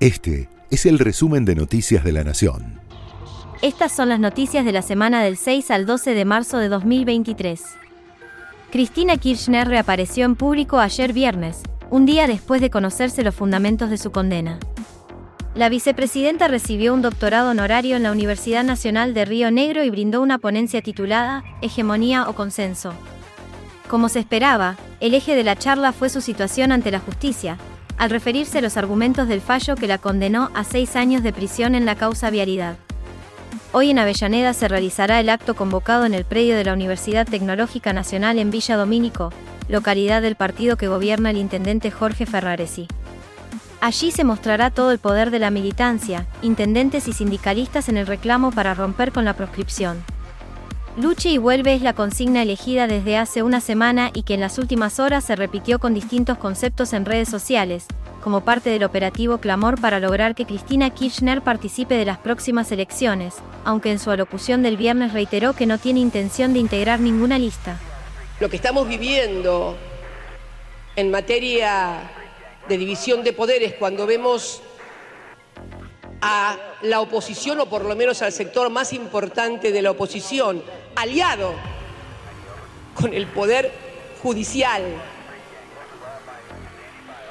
Este es el resumen de Noticias de la Nación. Estas son las noticias de la semana del 6 al 12 de marzo de 2023. Cristina Kirchner reapareció en público ayer viernes, un día después de conocerse los fundamentos de su condena. La vicepresidenta recibió un doctorado honorario en la Universidad Nacional de Río Negro y brindó una ponencia titulada Hegemonía o Consenso. Como se esperaba, el eje de la charla fue su situación ante la justicia, al referirse a los argumentos del fallo que la condenó a seis años de prisión en la causa vialidad. Hoy en Avellaneda se realizará el acto convocado en el predio de la Universidad Tecnológica Nacional en Villa Domínico, localidad del partido que gobierna el intendente Jorge Ferraresi. Allí se mostrará todo el poder de la militancia, intendentes y sindicalistas en el reclamo para romper con la proscripción. Luche y vuelve es la consigna elegida desde hace una semana y que en las últimas horas se repitió con distintos conceptos en redes sociales, como parte del operativo Clamor para lograr que Cristina Kirchner participe de las próximas elecciones, aunque en su alocución del viernes reiteró que no tiene intención de integrar ninguna lista. Lo que estamos viviendo en materia de división de poderes cuando vemos a la oposición o por lo menos al sector más importante de la oposición, aliado con el poder judicial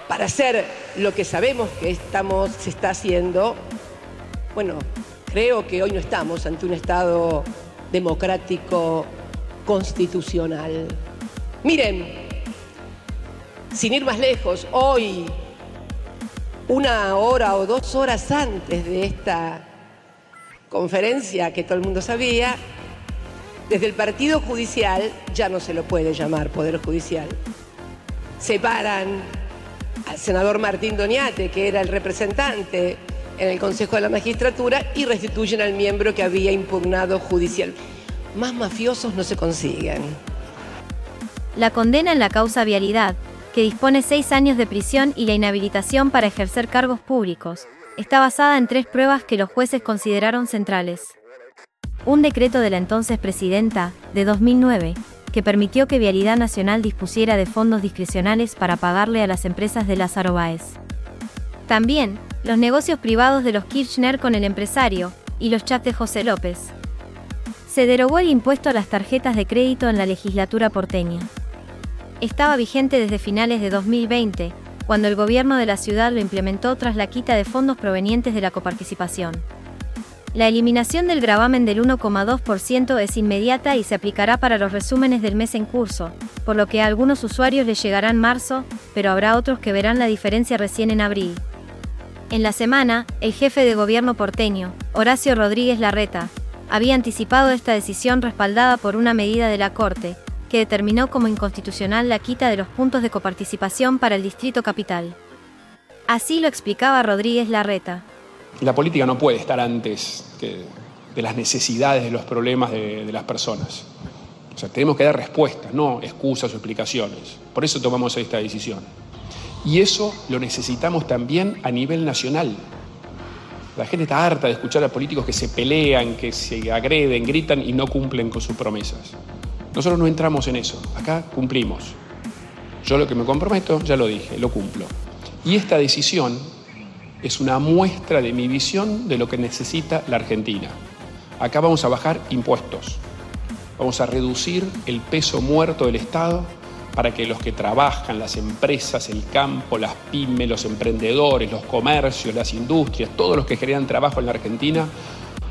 para hacer lo que sabemos que estamos, se está haciendo, bueno, creo que hoy no estamos ante un Estado democrático constitucional. Miren, sin ir más lejos, hoy una hora o dos horas antes de esta conferencia que todo el mundo sabía, desde el Partido Judicial, ya no se lo puede llamar Poder Judicial, separan al senador Martín Doñate, que era el representante en el Consejo de la Magistratura, y restituyen al miembro que había impugnado judicial. Más mafiosos no se consiguen. La condena en la causa vialidad que dispone seis años de prisión y la inhabilitación para ejercer cargos públicos, está basada en tres pruebas que los jueces consideraron centrales. Un decreto de la entonces presidenta, de 2009, que permitió que Vialidad Nacional dispusiera de fondos discrecionales para pagarle a las empresas de Lázaro Báez. También, los negocios privados de los Kirchner con el empresario, y los chats de José López. Se derogó el impuesto a las tarjetas de crédito en la legislatura porteña estaba vigente desde finales de 2020, cuando el gobierno de la ciudad lo implementó tras la quita de fondos provenientes de la coparticipación. La eliminación del gravamen del 1,2% es inmediata y se aplicará para los resúmenes del mes en curso, por lo que a algunos usuarios les llegará en marzo, pero habrá otros que verán la diferencia recién en abril. En la semana, el jefe de gobierno porteño, Horacio Rodríguez Larreta, había anticipado esta decisión respaldada por una medida de la Corte, que determinó como inconstitucional la quita de los puntos de coparticipación para el Distrito Capital. Así lo explicaba Rodríguez Larreta. La política no puede estar antes de las necesidades, de los problemas de, de las personas. O sea, tenemos que dar respuestas, no excusas o explicaciones. Por eso tomamos esta decisión. Y eso lo necesitamos también a nivel nacional. La gente está harta de escuchar a políticos que se pelean, que se agreden, gritan y no cumplen con sus promesas. Nosotros no entramos en eso, acá cumplimos. Yo lo que me comprometo, ya lo dije, lo cumplo. Y esta decisión es una muestra de mi visión de lo que necesita la Argentina. Acá vamos a bajar impuestos, vamos a reducir el peso muerto del Estado para que los que trabajan, las empresas, el campo, las pymes, los emprendedores, los comercios, las industrias, todos los que generan trabajo en la Argentina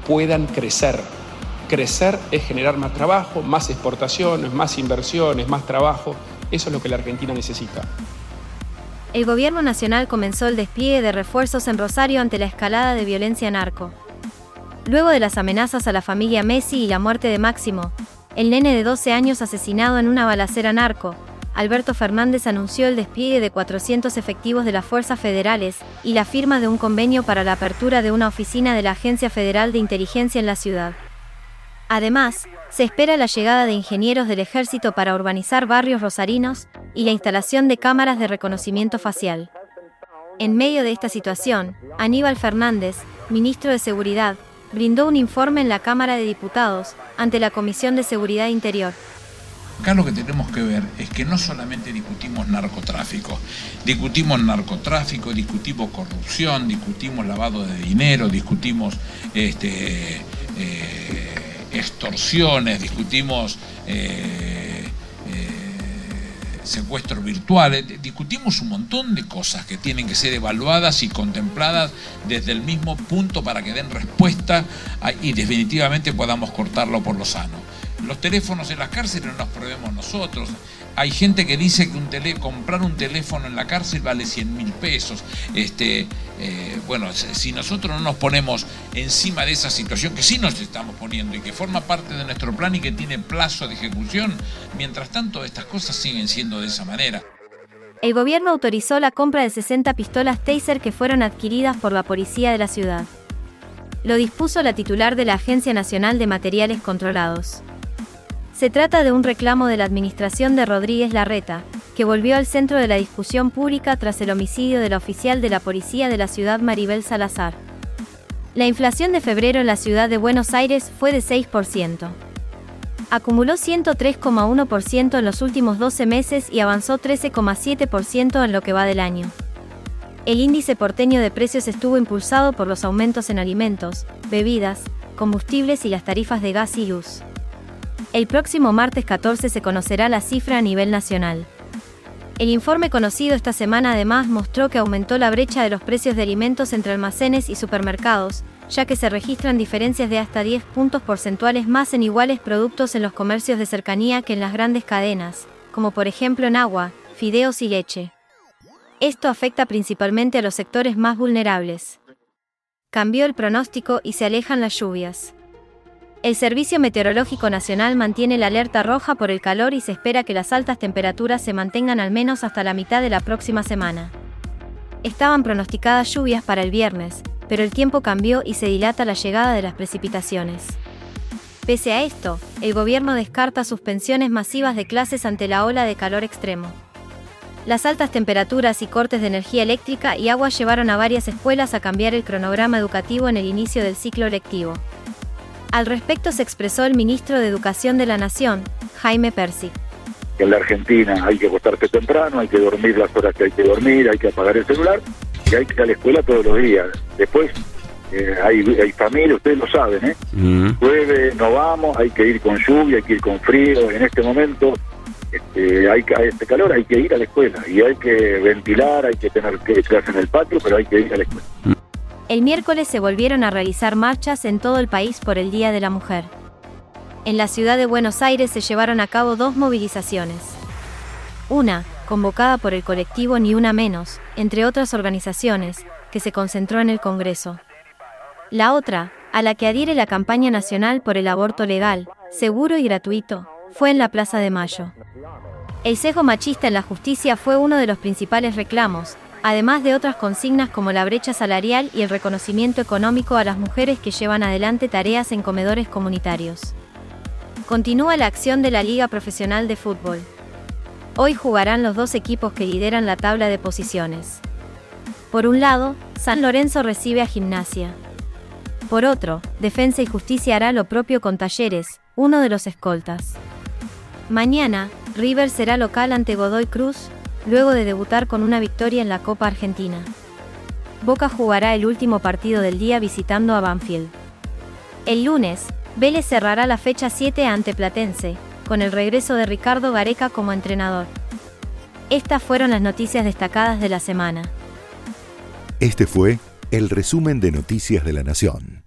puedan crecer, Crecer es generar más trabajo, más exportaciones, más inversiones, más trabajo. Eso es lo que la Argentina necesita. El gobierno nacional comenzó el despliegue de refuerzos en Rosario ante la escalada de violencia narco. Luego de las amenazas a la familia Messi y la muerte de Máximo, el nene de 12 años asesinado en una balacera narco, Alberto Fernández anunció el despliegue de 400 efectivos de las fuerzas federales y la firma de un convenio para la apertura de una oficina de la Agencia Federal de Inteligencia en la ciudad. Además, se espera la llegada de ingenieros del ejército para urbanizar barrios rosarinos y la instalación de cámaras de reconocimiento facial. En medio de esta situación, Aníbal Fernández, ministro de Seguridad, brindó un informe en la Cámara de Diputados ante la Comisión de Seguridad Interior. Acá lo que tenemos que ver es que no solamente discutimos narcotráfico, discutimos narcotráfico, discutimos corrupción, discutimos lavado de dinero, discutimos este, eh, extorsiones, discutimos eh, eh, secuestros virtuales, discutimos un montón de cosas que tienen que ser evaluadas y contempladas desde el mismo punto para que den respuesta y definitivamente podamos cortarlo por lo sano. Los teléfonos en las cárceles no los probemos nosotros. Hay gente que dice que comprar un teléfono en la cárcel vale 100 mil pesos. Este, eh, bueno, si nosotros no nos ponemos encima de esa situación, que sí nos estamos poniendo y que forma parte de nuestro plan y que tiene plazo de ejecución, mientras tanto estas cosas siguen siendo de esa manera. El gobierno autorizó la compra de 60 pistolas Taser que fueron adquiridas por la policía de la ciudad. Lo dispuso la titular de la Agencia Nacional de Materiales Controlados. Se trata de un reclamo de la administración de Rodríguez Larreta, que volvió al centro de la discusión pública tras el homicidio de la oficial de la policía de la ciudad Maribel Salazar. La inflación de febrero en la ciudad de Buenos Aires fue de 6%. Acumuló 103,1% en los últimos 12 meses y avanzó 13,7% en lo que va del año. El índice porteño de precios estuvo impulsado por los aumentos en alimentos, bebidas, combustibles y las tarifas de gas y luz. El próximo martes 14 se conocerá la cifra a nivel nacional. El informe conocido esta semana además mostró que aumentó la brecha de los precios de alimentos entre almacenes y supermercados, ya que se registran diferencias de hasta 10 puntos porcentuales más en iguales productos en los comercios de cercanía que en las grandes cadenas, como por ejemplo en agua, fideos y leche. Esto afecta principalmente a los sectores más vulnerables. Cambió el pronóstico y se alejan las lluvias. El Servicio Meteorológico Nacional mantiene la alerta roja por el calor y se espera que las altas temperaturas se mantengan al menos hasta la mitad de la próxima semana. Estaban pronosticadas lluvias para el viernes, pero el tiempo cambió y se dilata la llegada de las precipitaciones. Pese a esto, el gobierno descarta suspensiones masivas de clases ante la ola de calor extremo. Las altas temperaturas y cortes de energía eléctrica y agua llevaron a varias escuelas a cambiar el cronograma educativo en el inicio del ciclo lectivo. Al respecto se expresó el ministro de Educación de la Nación, Jaime Persic. En la Argentina hay que acostarse temprano, hay que dormir las horas que hay que dormir, hay que apagar el celular y hay que ir a la escuela todos los días. Después eh, hay, hay familia, ustedes lo saben, ¿eh? Llueve, no vamos, hay que ir con lluvia, hay que ir con frío. En este momento este, hay, hay este calor, hay que ir a la escuela y hay que ventilar, hay que tener clases en el patio, pero hay que ir a la escuela. El miércoles se volvieron a realizar marchas en todo el país por el Día de la Mujer. En la ciudad de Buenos Aires se llevaron a cabo dos movilizaciones. Una, convocada por el colectivo Ni Una Menos, entre otras organizaciones, que se concentró en el Congreso. La otra, a la que adhiere la campaña nacional por el aborto legal, seguro y gratuito, fue en la Plaza de Mayo. El sesgo machista en la justicia fue uno de los principales reclamos, además de otras consignas como la brecha salarial y el reconocimiento económico a las mujeres que llevan adelante tareas en comedores comunitarios. Continúa la acción de la Liga Profesional de Fútbol. Hoy jugarán los dos equipos que lideran la tabla de posiciones. Por un lado, San Lorenzo recibe a Gimnasia. Por otro, Defensa y Justicia hará lo propio con Talleres, uno de los escoltas. Mañana, River será local ante Godoy Cruz, luego de debutar con una victoria en la Copa Argentina. Boca jugará el último partido del día visitando a Banfield. El lunes, Vélez cerrará la fecha 7 ante Platense, con el regreso de Ricardo Gareca como entrenador. Estas fueron las noticias destacadas de la semana. Este fue el resumen de Noticias de la Nación.